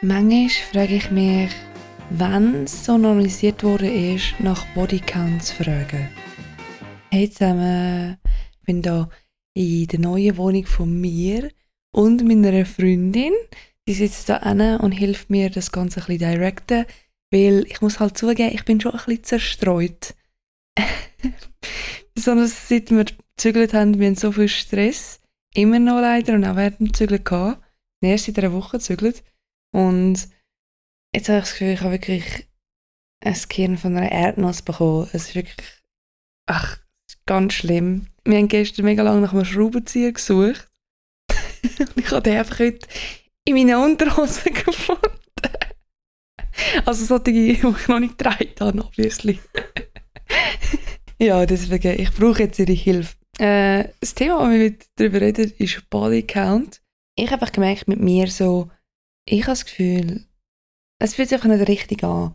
Manchmal frage ich mich, wann es so normalisiert wurde, ist, nach Bodycount zu fragen. Hey zusammen, ich bin hier in der neuen Wohnung von mir und meiner Freundin. Die sitzt da an und hilft mir, das Ganze ein bisschen directen, weil ich muss halt zugeben, ich bin schon ein bisschen zerstreut. Besonders seit wir gezügelt haben, wir haben so viel Stress. Immer noch leider und auch während dem Zügeln gehabt. Erst seit einer Woche gezügelt. Und jetzt habe ich das Gefühl, ich habe wirklich ein Gehirn von einer Erdnuss bekommen. Es ist wirklich, ach, ganz schlimm. Wir haben gestern mega lange nach einem Schraubenzieher gesucht. und ich habe den einfach heute in meinen Unterhosen gefunden. also solche, die ich noch nicht getragen habe, obviously. ja, deswegen, ich brauche jetzt Ihre Hilfe. Äh, das Thema, das wir darüber reden, ist Body Count. Ich habe einfach gemerkt, mit mir so, ich habe das Gefühl, es fühlt sich einfach nicht richtig an,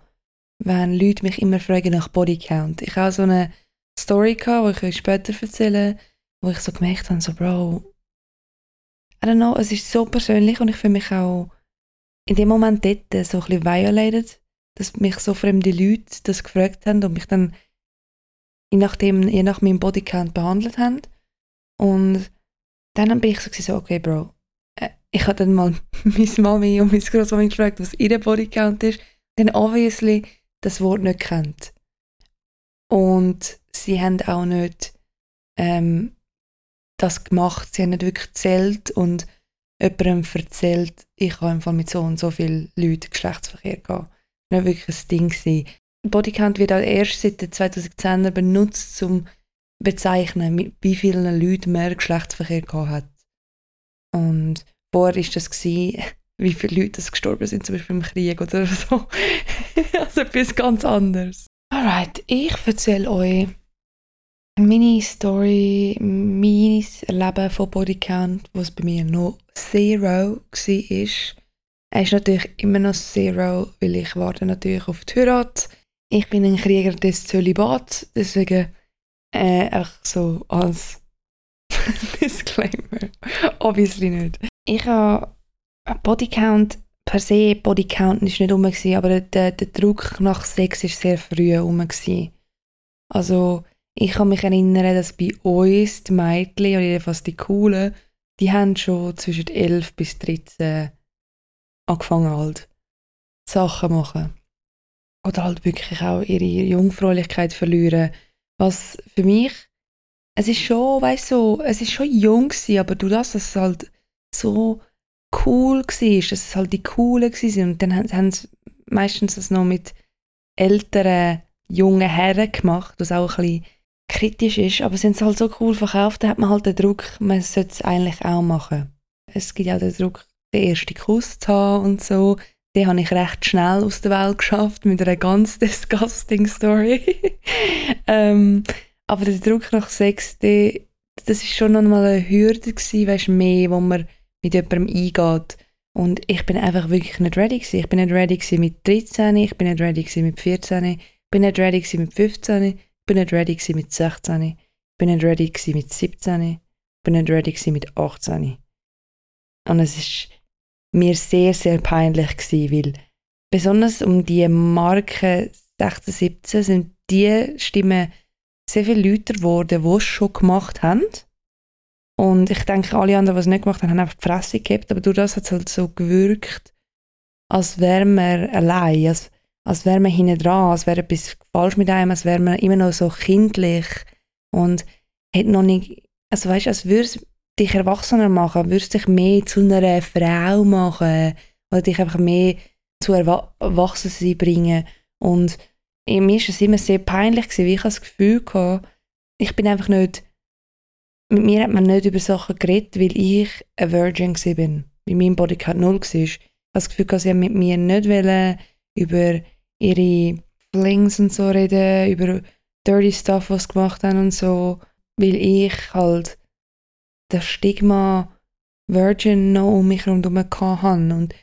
wenn Leute mich immer fragen nach Bodycount. Ich habe so eine Story gehabt, die ich euch später erzähle, wo ich so gemerkt habe, so Bro, I don't know, es ist so persönlich und ich fühle mich auch in dem Moment dort so ein bisschen violated, dass mich so fremde Leute das gefragt haben und mich dann je, nachdem, je nach meinem Bodycount behandelt haben. Und dann bin ich so, so okay, Bro, ich habe dann mal meine Mami und meine Großmami gefragt, was ihr Bodycount ist. Dann obviously das Wort nicht kennt. Und sie haben auch nicht ähm, das gemacht. Sie haben nicht wirklich gezählt und jemandem erzählt, ich habe im Fall mit so und so vielen Leuten Geschlechtsverkehr gehabt. Nicht wirklich ein Ding gewesen. Bodycount wird auch erst seit den 2010er benutzt, um bezeichnen, mit wie vielen Leuten mehr Geschlechtsverkehr gehabt hat. Und Vorher war das, gewesen, wie viele Leute gestorben sind, zum Beispiel im Krieg oder so. also etwas ganz anderes. Alright, ich erzähle euch meine Story, mein Leben von Bodycount, was bei mir noch Zero war. Er ist natürlich immer noch Zero, weil ich warte natürlich auf die Heirat. Ich bin ein Krieger des Zölibat, deswegen äh, einfach so als Disclaimer. Obviously nicht. Ich habe Bodycount per se, Bodycount war nicht rum, aber der, der Druck nach Sex war sehr früh rum. Also ich kann mich erinnern, dass bei uns die Mädchen, oder jedenfalls die Coolen, die haben schon zwischen 11 bis 13 angefangen halt Sachen machen. Oder halt wirklich auch ihre Jungfräulichkeit verlieren. Was für mich, es ist schon, weißt du, es ist schon jung gewesen, aber du das, dass es halt so cool war, dass es halt die Coolen waren. Und dann haben sie meistens das noch mit älteren, jungen Herren gemacht, was auch ein bisschen kritisch ist. Aber sie haben es halt so cool verkauft, da hat man halt den Druck, man sollte es eigentlich auch machen. Es gibt ja den Druck, den ersten Kuss zu haben und so. Den habe ich recht schnell aus der Welt geschafft mit einer ganz disgusting Story. ähm, aber der Druck nach Sex, der, das ist schon noch mal eine Hürde gewesen, weißt, mehr, wo man mit jemandem eingeht. Und ich bin einfach wirklich nicht ready gewesen. Ich bin nicht ready mit 13, ich bin nicht ready mit 14, ich bin nicht ready mit 15, ich bin nicht ready mit 16, ich bin nicht ready mit 17, ich bin nicht ready mit 18. Und es ist mir sehr, sehr peinlich gewesen, weil besonders um die Marke 16, 17 sind die Stimmen sehr viele Leute geworden, die es schon gemacht haben und ich denke, alle anderen, die es nicht gemacht haben, haben einfach die Fresse gehabt. Aber durch das hat es halt so gewirkt, als wäre man allein, als, als wäre man hinten dran, als wäre etwas falsch mit einem, als wäre man immer noch so kindlich und hätte noch nicht, also weißt du, als würde es dich erwachsener machen, würde es dich mehr zu einer Frau machen oder dich einfach mehr zu Erwachsensein bringen. Und mir ist es immer sehr peinlich gewesen, weil ich das Gefühl hatte, ich bin einfach nicht mit mir hat man nicht über Sachen geredet, weil ich ein Virgin war. Weil mein Bodycount null war. Ich habe das Gefühl, sie mit mir nicht wollen, über ihre Flings und so reden, über dirty Stuff, was sie gemacht haben und so, weil ich halt das Stigma Virgin noch um mich herum hatte. Und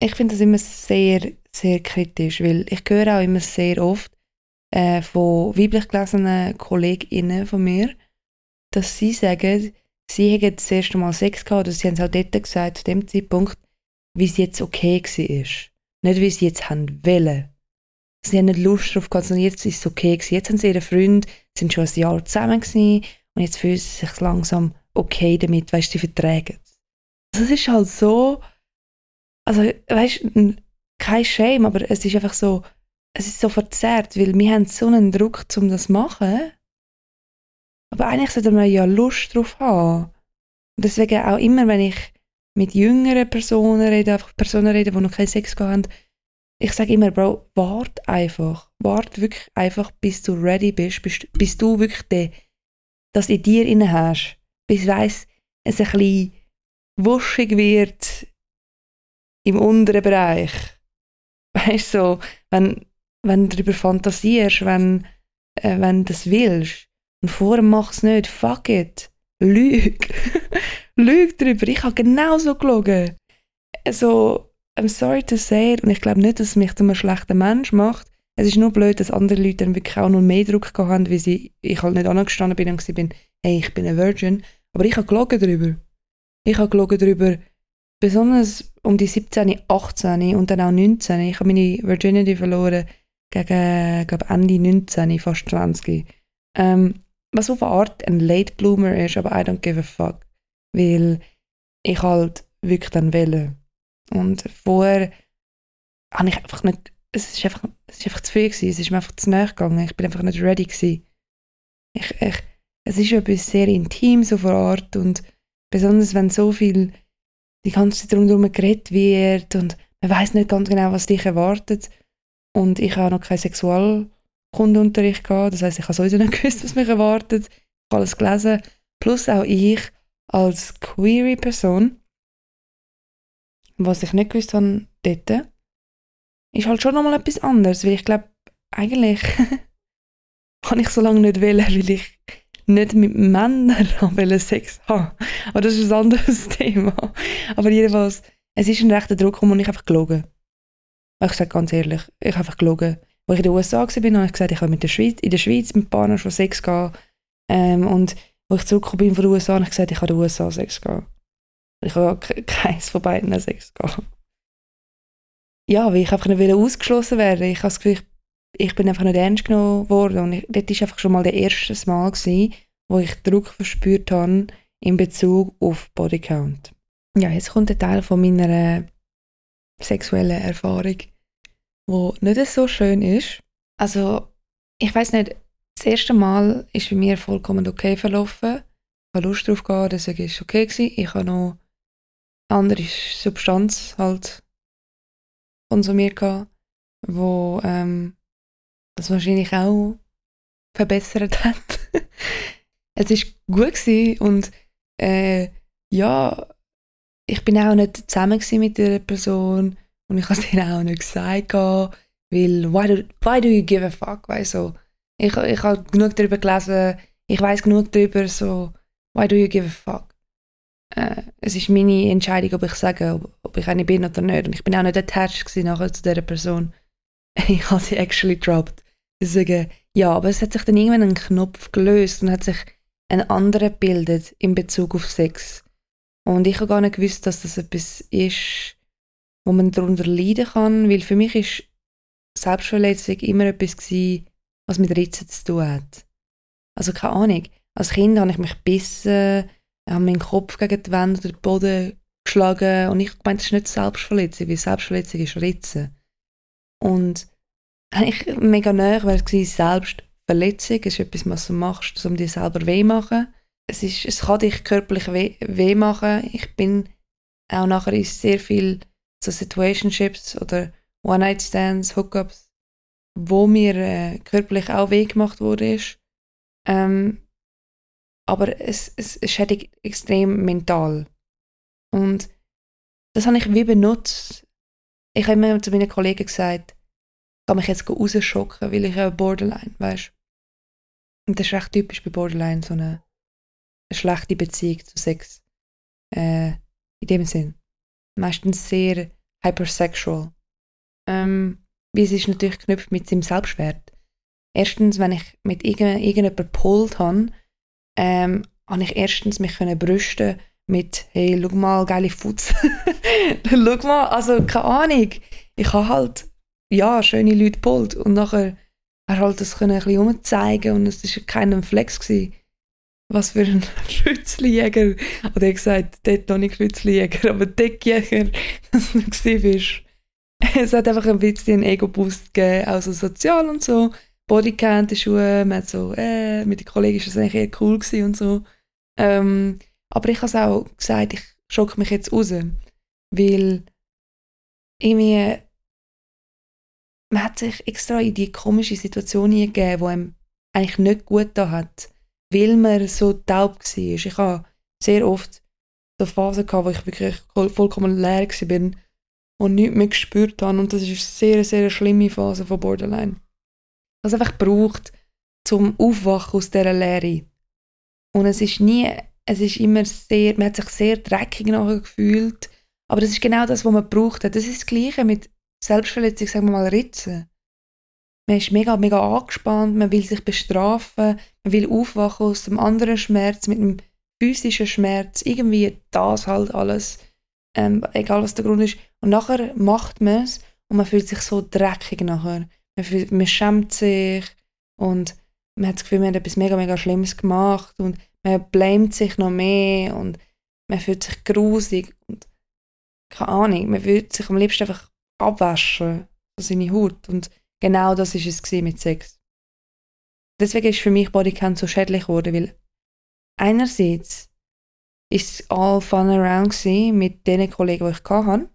ich finde das immer sehr, sehr kritisch, weil ich höre auch immer sehr oft äh, von weiblich gelesenen KollegInnen von mir, dass sie sagen, sie hätten das erste Mal Sex gehabt, oder sie haben es auch dort gesagt, zu dem Zeitpunkt, wie es jetzt okay war. Nicht, wie sie jetzt haben wollen. Sie haben nicht Lust drauf gehabt, sondern jetzt ist es okay gewesen. Jetzt haben sie ihren Freund, sind schon ein Jahr zusammen gewesen, und jetzt fühlen sie sich langsam okay damit, weißt du, sie vertragen es. Also es ist halt so, also weißt du, kein Shame, aber es ist einfach so, es ist so verzerrt, weil wir haben so einen Druck, um das zu machen. Aber eigentlich sollte man ja Lust drauf haben. Und deswegen auch immer, wenn ich mit jüngeren Personen rede, einfach Personen rede, die noch keinen Sex haben, ich sage immer, Bro, wart einfach. Wart wirklich einfach, bis du ready bist, bis, bis du wirklich de, das in dir inne hast. Bis weiss, es ein bisschen wuschig wird im unteren Bereich. Weißt du, so, wenn, wenn du darüber fantasierst, wenn, äh, wenn du das willst. Und vorher mach es nicht, fuck it. Lüg. Lüg drüber. Ich habe genauso gelogen. Also, I'm sorry to say it, und ich glaube nicht, dass es mich zu einem schlechten Mensch macht. Es ist nur blöd, dass andere Leute dann wirklich auch noch mehr Druck haben, weil sie, ich halt nicht angestanden bin und gesagt bin, hey, ich bin ein Virgin. Aber ich habe gelogen darüber. Ich habe gelogen darüber, besonders um die 17, 18 und dann auch 19. Ich habe meine Virginity verloren gegen, glaube Ende 19, fast 20. Ähm, was auf eine Art ein Late Bloomer ist, aber I don't give a fuck. Weil ich halt wirklich dann wähle. Und vorher habe ich einfach nicht, es ist einfach, es ist einfach zu viel gewesen, es ist mir einfach zu nahe gegangen, ich bin einfach nicht ready gewesen. Ich, ich, es ist etwas sehr intim so vor Ort und besonders wenn so viel die ganze Zeit rundherum geredet wird und man weiß nicht ganz genau, was dich erwartet. Und ich habe noch keinen Sexualkundenunterricht gehabt, das heißt, ich habe sowieso nicht gewusst, was mich erwartet. Ich habe alles gelesen. Plus auch ich als queere Person, was ich nicht gewusst habe dort, ist halt schon nochmal etwas anderes, weil ich glaube, eigentlich kann ich so lange nicht wählen, weil ich nicht mit Männern Sex haben Aber das ist ein anderes Thema. Aber jedenfalls, es ist ein rechter Druck und ich einfach gelogen. Ich sage ganz ehrlich, ich habe einfach gelogen. Als ich in den USA war, habe ich gesagt, ich habe mit der Schweiz, in der Schweiz mit Partnern schon Sex gehabt. Ähm, und als ich zurückgekommen bin von den USA, habe ich gesagt, ich habe in den USA Sex gehabt. Ich habe keins von beiden Sex gehabt. Ja, weil ich einfach nicht ausgeschlossen werden Ich habe das Gefühl, ich, ich bin einfach nicht ernst genommen worden. Und ich, das war einfach schon mal das erste Mal, gewesen, wo ich Druck verspürt habe in Bezug auf Bodycount. Ja, jetzt kommt ein Teil von meiner sexuellen Erfahrung, wo nicht so schön ist. Also, ich weiß nicht, das erste Mal ist bei mir vollkommen okay verlaufen. Ich hatte Lust drauf gehabt, deswegen war es okay. Gewesen. Ich habe noch andere Substanz halt konsumiert, gehabt, wo ähm, das wahrscheinlich auch verbessert hat. es ist gut gewesen und äh, ja, ich bin auch nicht zusammen mit der Person und ich habe es ihr auch nicht gesagt, weil why do, why do you give a fuck, weißt so. Ich, ich habe genug darüber gelesen, ich weiß genug darüber, so why do you give a fuck. Äh, es ist meine Entscheidung, ob ich sage, ob, ob, ich eine bin oder nicht. Und ich bin auch nicht attached nachher zu dieser Person. ich habe sie actually dropped. Deswegen, ja, aber es hat sich dann irgendwann ein Knopf gelöst und hat sich ein anderer bildet in Bezug auf Sex. Und ich habe gar nicht gewusst, dass das etwas ist, wo man darunter leiden kann, weil für mich ist Selbstverletzung immer etwas gewesen, was mit Ritzen zu tun hat. Also keine Ahnung. Als Kind habe ich mich gebissen, habe meinen Kopf gegen die Wand oder den Boden geschlagen und ich meine, das ist nicht Selbstverletzung, weil Selbstverletzung ist Ritzen. Und ich mega näher, weil es Selbstverletzung ist etwas, was du machst, um dir selber weh machen es, ist, es kann dich körperlich weh, weh machen. Ich bin auch nachher in sehr viel so Situationships oder One-Night-Stands, Hookups, wo mir äh, körperlich auch weh gemacht wurde. Ähm, aber es, es, es schädigt extrem mental. Und das habe ich wie benutzt. Ich habe immer zu meinen Kollegen gesagt, ich kann mich jetzt rausschocken, weil ich habe Borderline, weißt Und das ist recht typisch bei Borderline, so eine eine schlechte Beziehung zu Sex. Äh, in dem Sinn. Meistens sehr hypersexual. Ähm, wie es ist natürlich geknüpft mit seinem Selbstwert. Erstens, wenn ich mit irgend, irgendjemandem gepolt habe, ähm, habe ich erstens mich können brüsten mit «Hey, schau mal, geile Futz». schau mal, also keine Ahnung. Ich habe halt, ja, schöne Leute geholt und nachher er halt das können ein bisschen umzeigen und es war kein Flex. Gewesen. Was für ein Schützlijäger, oder ich gesagt, dort noch nicht Schützlijäger, aber Deckjäger, dass du bist. Es hat einfach ein bisschen einen Ego-Boost gegeben, auch so sozial und so. Bodycount, die Schuhe, man hat so, äh, mit den Kollegen war das eigentlich eher cool gewesen und so. Ähm, aber ich habe es auch gesagt, ich schocke mich jetzt raus, weil irgendwie man hat sich extra in die komische Situation gegeben, wo einem eigentlich nicht gut da hat, weil man so taub war. Ich habe sehr oft so Phasen gehabt, wo ich wirklich vollkommen leer war und nichts mehr gespürt habe. Und das ist eine sehr, sehr schlimme Phase von Borderline. Was einfach braucht zum Aufwachen aus dieser Leere. Und es ist nie, es ist immer sehr, man hat sich sehr dreckig nachher gefühlt. Aber das ist genau das, was man braucht. Das ist das Gleiche mit Selbstverletzung, sagen wir mal, Ritzen. Man ist mega, mega angespannt, man will sich bestrafen, man will aufwachen aus dem anderen Schmerz, mit einem physischen Schmerz, irgendwie das halt alles, ähm, egal was der Grund ist. Und nachher macht man es und man fühlt sich so dreckig nachher. Man, fühlt, man schämt sich und man hat das Gefühl, man hat etwas mega, mega Schlimmes gemacht und man blamet sich noch mehr und man fühlt sich grusig und keine Ahnung, man fühlt sich am liebsten einfach abwaschen von seiner Haut. Und genau das ist es mit Sex. Deswegen ist für mich Bodycount so schädlich geworden, weil einerseits ist es all fun around mit den Kollegen, die ich hatte.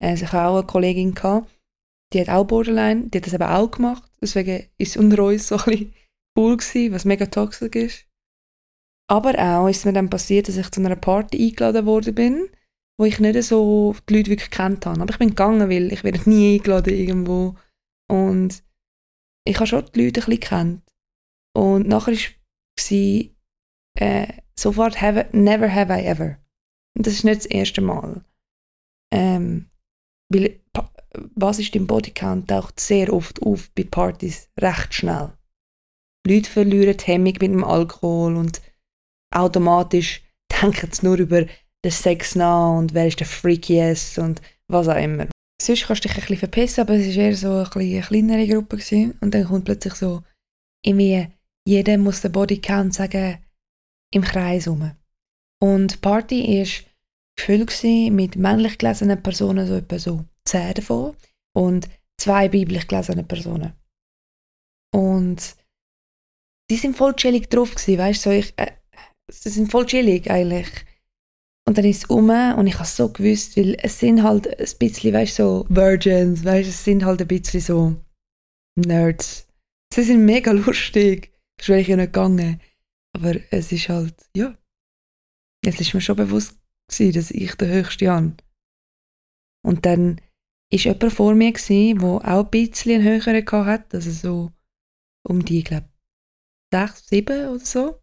Also ich hatte auch eine Kollegin, die hat auch Borderline, die hat das eben auch gemacht. Deswegen ist es unter uns so ein bisschen cool gewesen, was mega toxisch ist. Aber auch ist mir dann passiert, dass ich zu einer Party eingeladen worden bin wo ich nicht so die Leute wirklich kennt habe. Aber ich bin gegangen, weil ich werde nie eingeladen irgendwo. Und ich habe schon die Leute ein bisschen kennt. Und nachher war äh, sofort have, «Never have I ever». Und das ist nicht das erste Mal. Ähm, weil was ist im Bodycount taucht sehr oft auf bei Partys recht schnell. Leute verlieren die Hemmung mit dem Alkohol und automatisch denken sie nur über den Sex nach und wer ist der Freakiest und was auch immer. Sonst kannst du dich ein bisschen verpissen, aber es war eher so ein bisschen eine kleinere Gruppe. Gewesen. Und dann kommt plötzlich so, irgendwie, jeder muss den Bodycount sagen, im Kreis rum. Und die Party war gefüllt mit männlich gelesenen Personen, so etwa so zehn davon, und zwei biblisch gelesenen Personen. Und die sind voll chillig drauf gewesen, weißt du, so äh, sie sind voll chillig eigentlich. Und dann ist es um und ich habe so gewusst, weil es sind halt ein bisschen, weißt so Virgins, weißt es sind halt ein bisschen so Nerds. Sie sind mega lustig. Das wäre ich ja nicht gegangen. Aber es ist halt, ja. Es ist mir schon bewusst gewesen, dass ich der Höchste habe. Und dann war jemand vor mir, der auch ein bisschen einen höheren hatte, also so um die, ich glaube, sechs, sieben oder so.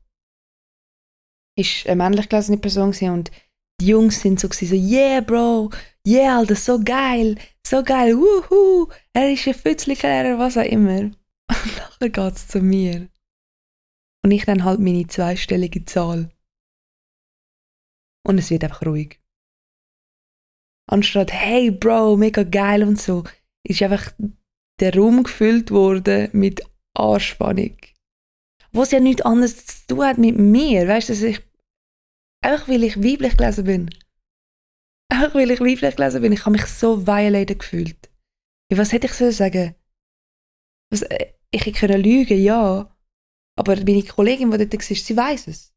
Ist eine männlich gelesene Person und die Jungs sind so, so yeah, Bro, yeah, Alter, so geil, so geil, wuhu, er ist ein Fützlicher, was auch immer. Und nachher geht es zu mir. Und ich dann halt meine zweistellige Zahl. Und es wird einfach ruhig. Anstatt, hey Bro, mega geil und so, ist einfach der Raum gefüllt worden mit Anspannung. Was ja nichts anderes zu tun hat mit mir. Weißt du, dass ich Einfach weil ich weiblich gelesen bin. Einfach weil ich weiblich gelesen bin. Ich habe mich so violated gefühlt. Was hätte ich so sagen? Was, äh, ich hätte lügen, ja. Aber meine Kollegin, die dort war, sie weiß es.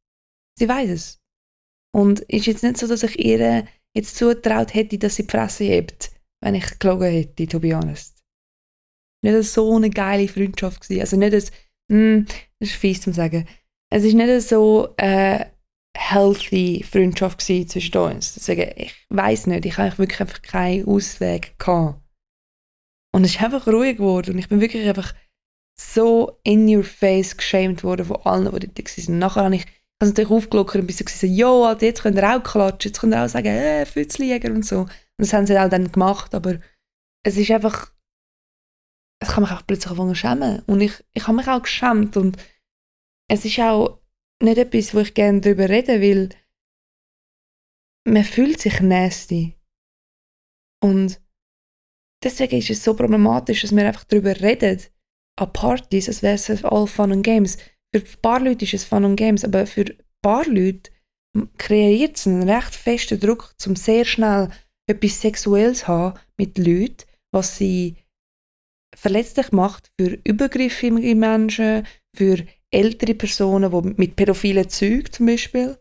Sie weiß es. Und es ist jetzt nicht so, dass ich ihr jetzt zutraut hätte, dass sie die Fresse hebt, wenn ich gelogen hätte, to be honest. Nicht so eine geile Freundschaft gewesen. Also nicht das, hm, das ist fies zu sagen. Es ist nicht so, äh, healthy Freundschaft zwischen uns. Deswegen, ich weiß nicht, ich habe wirklich einfach keinen Ausweg gehabt. Und es ist einfach ruhig geworden und ich bin wirklich einfach so in your face geschämt worden von allen, die dort waren. Nachher habe ich also natürlich aufgelockert und bin so gesagt, jo, jetzt könnt ihr auch klatschen, jetzt könnt ihr auch sagen, äh, Fützlijäger und so. Und das haben sie auch dann gemacht, aber es ist einfach, es kann mich auch plötzlich anfangen schämen. Und ich, ich habe mich auch geschämt und es ist auch nicht etwas, wo ich gerne darüber rede, weil man fühlt sich nasty. Und deswegen ist es so problematisch, dass wir einfach darüber reden, an Partys, als wäre es all Fun and Games. Für ein paar Leute ist es Fun and Games, aber für ein paar Leute kreiert es einen recht festen Druck, um sehr schnell etwas Sexuelles zu haben mit Leuten, was sie verletzlich macht für übergriffige Menschen, für ältere Personen, die mit pädophilen Zeug zum Beispiel.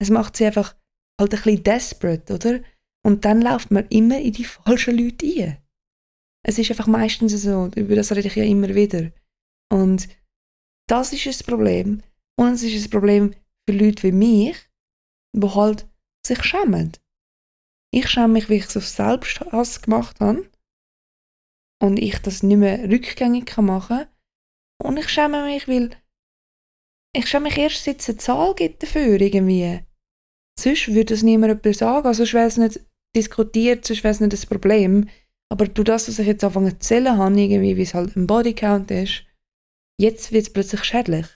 Es macht sie einfach halt ein bisschen desperate, oder? Und dann läuft man immer in die falschen Leute ein. Es ist einfach meistens so, über das rede ich ja immer wieder. Und das ist das Problem. Und es ist ein Problem für Leute wie mich, die halt sich schämen. Ich schäme mich, wie ich es auf Selbsthass gemacht habe und ich das nicht mehr rückgängig machen kann. Und ich schäme mich, weil ich schäme mich erst, seit es eine Zahl gibt dafür irgendwie. Sonst würde es niemand etwas sagen, also sonst wäre es nicht diskutiert, sonst wäre es nicht das Problem. Aber durch das, was ich jetzt anfange zu zählen habe, irgendwie, wie es halt im Bodycount ist, jetzt wird es plötzlich schädlich.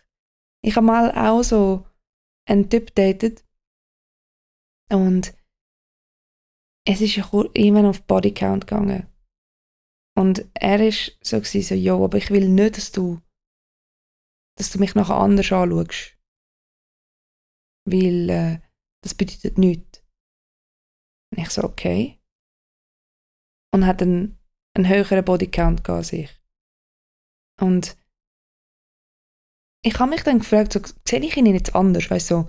Ich habe mal auch so einen Typ datet und es ist irgendwann auf Bodycount gegangen. Und er ist so gewesen, so, jo, aber ich will nicht, dass du, dass du mich nachher anders anschaust. Weil äh, das bedeutet nichts. Und ich so, okay. Und hat einen, einen höheren Bodycount als ich. Und ich habe mich dann gefragt, so, sehe ich ihn jetzt anders? Weißt so,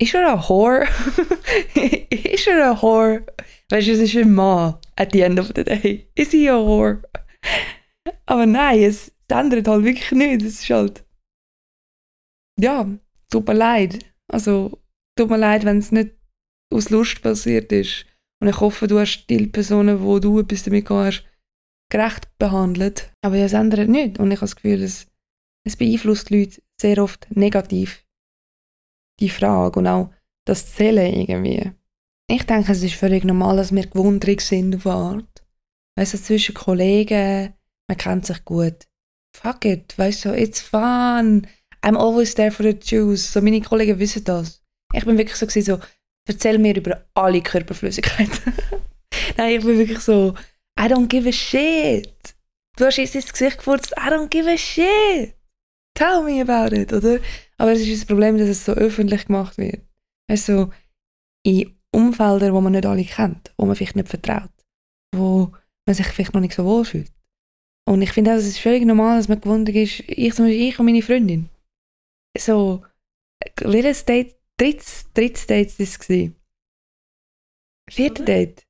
ist er ein Whore? ist er ein Whore? Weißt du, es ist ein Mann at the end of the day. Ist er ein Whore? Aber nein, es ändert halt wirklich nichts. Es ist halt. Ja, tut mir leid. Also, tut mir leid, wenn es nicht aus Lust passiert ist. Und ich hoffe, du hast die Personen, wo du etwas damit hast, gerecht behandelt. Aber ja, es ändert nichts. Und ich habe das Gefühl, es, es beeinflusst die Leute sehr oft negativ die Frage und auch das Zählen irgendwie. Ich denke, es ist völlig normal, dass wir gewundrig sind auf Art. Weißt du, zwischen Kollegen, man kennt sich gut. Fuck it, weißt du, it's fun. I'm always there for the juice. So, meine Kollegen wissen das. Ich bin wirklich so, so erzähl mir über alle Körperflüssigkeiten. Nein, ich bin wirklich so, I don't give a shit. Du hast jetzt ins Gesicht gefurzt, I don't give a shit. Tell me about it, oder? Aber es ist das Problem, dass es so öffentlich gemacht wird. Also in Umfeldern, wo man nicht alle kennt, wo man vielleicht nicht vertraut, wo man sich vielleicht noch nicht so wohl fühlt. Und ich finde auch, es ist völlig normal, dass man gewundert ist, ich zum Beispiel, ich und meine Freundin. So, welches Date, drittes, drittes Date war das? Vierte Date?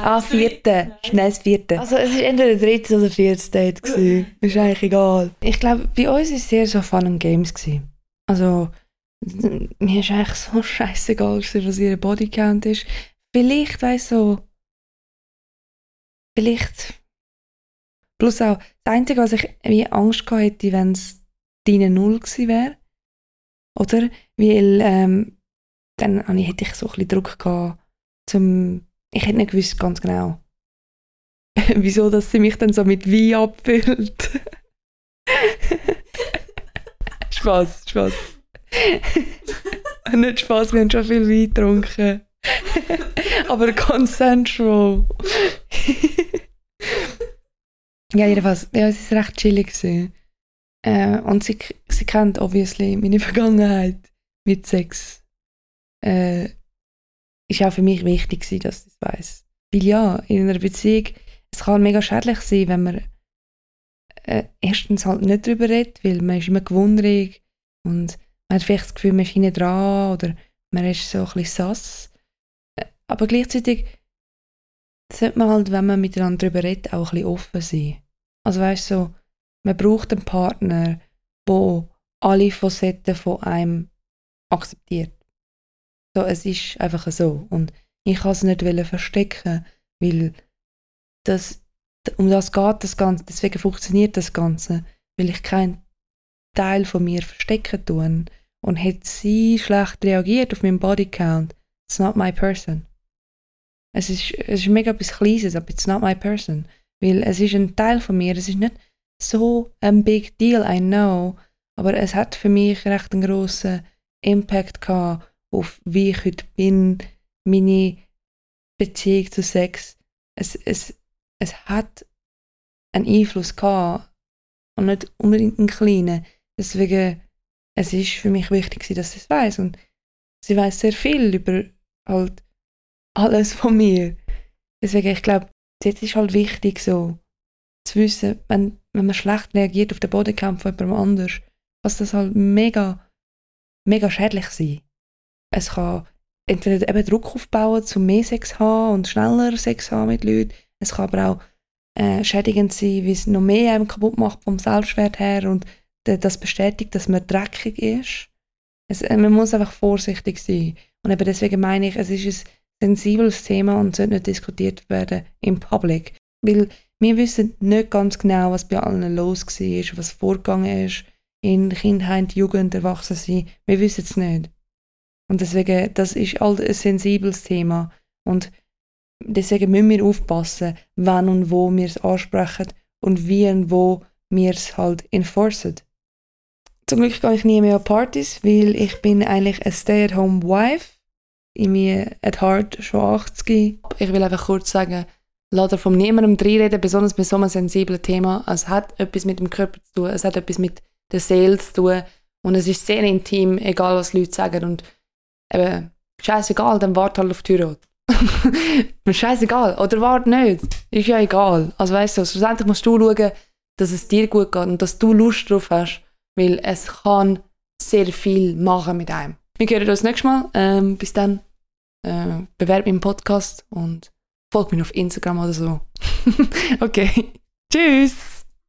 Ah, vierte. Schnell das vierte. Also es war entweder drittes oder viertes Date. Gewesen. Ist eigentlich egal. Ich glaube, bei uns war es sehr so Fun and Games. Gewesen. Also mir ist eigentlich so scheißegal, was ihr Bodycount ist. Vielleicht, weißt du, so, vielleicht. Plus auch, das Einzige, was ich wie Angst gehabt hätte, wenn es deine Null gewesen wäre. Oder? Weil ähm, dann hätte ich so ein bisschen Druck gehabt, zum ich hätte nicht gewusst ganz genau, wieso dass sie mich dann so mit Wein abfüllt. Spaß, Spaß. nicht Spaß, wir haben schon viel Wein getrunken. Aber consensual. ja, jedenfalls, ja, es war recht chillig. Äh, und sie, sie kennt obviously meine Vergangenheit mit Sex. Äh, ist auch für mich wichtig, dass ich das weiß. Weil ja, in einer Beziehung, es kann mega schädlich sein, wenn man äh, erstens halt nicht darüber redet, weil man ist immer gewundrig und man hat vielleicht das Gefühl, man ist hinten dran oder man ist so ein bisschen sass. Äh, aber gleichzeitig sollte man halt, wenn man miteinander darüber redet, auch ein bisschen offen sein. Also weißt du, so, man braucht einen Partner, der alle Facetten von einem akzeptiert. So, es ist einfach so. Und ich kann es nicht verstecken, weil das, um das geht das Ganze, deswegen funktioniert das Ganze, weil ich keinen Teil von mir verstecken tun. Und hat sie schlecht reagiert auf meinen Bodycount, it's not my person. Es ist, es ist mega etwas Kleines, aber it's not my person. Weil es ist ein Teil von mir, es ist nicht so ein big deal, I know, aber es hat für mich recht einen grossen Impact gehabt auf wie ich heute bin, meine Beziehung zu Sex, es, es, es hat einen Einfluss gehabt und nicht unbedingt einen kleinen. Deswegen, es ist für mich wichtig, dass sie es weiß und sie weiß sehr viel über halt alles von mir. Deswegen, ich glaube, jetzt ist halt wichtig so zu wissen, wenn, wenn man schlecht reagiert auf den Bodenkampf von jemandem anders, was das halt mega, mega schädlich sein. Es kann entweder eben Druck aufbauen, zu mehr Sex haben und schneller Sex haben mit Leuten. Es kann aber auch äh, schädigend sein, wie es noch mehr einem kaputt macht vom Selbstwert her und das bestätigt, dass man dreckig ist. Es, äh, man muss einfach vorsichtig sein. Und eben deswegen meine ich, es ist ein sensibles Thema und sollte nicht diskutiert werden im Public. Weil wir wissen nicht ganz genau, was bei allen los war, was vorgegangen ist in Kindheit, Jugend, Erwachsensein. Wir wissen es nicht. Und deswegen, das ist halt ein sensibles Thema. Und deswegen müssen wir aufpassen, wann und wo wir es ansprechen und wie und wo wir es halt enforcen. Zum Glück gehe ich nie mehr an Partys, weil ich bin eigentlich eine Stay-at-home-Wife. Ich bin at heart schon 80. Ich will einfach kurz sagen, lass von niemandem reinreden, besonders bei so einem sensiblen Thema. Es hat etwas mit dem Körper zu tun, es hat etwas mit der Seele zu tun und es ist sehr intim, egal was Leute sagen und eben, scheißegal, dann wart halt auf die Heirat. scheißegal, oder wart nicht, ist ja egal. Also weißt du, schlussendlich musst du schauen, dass es dir gut geht und dass du Lust drauf hast, weil es kann sehr viel machen mit einem. Wir hören uns nächstes Mal. Ähm, bis dann, äh, bewerbe im Podcast und folgt mir auf Instagram oder so. okay, tschüss!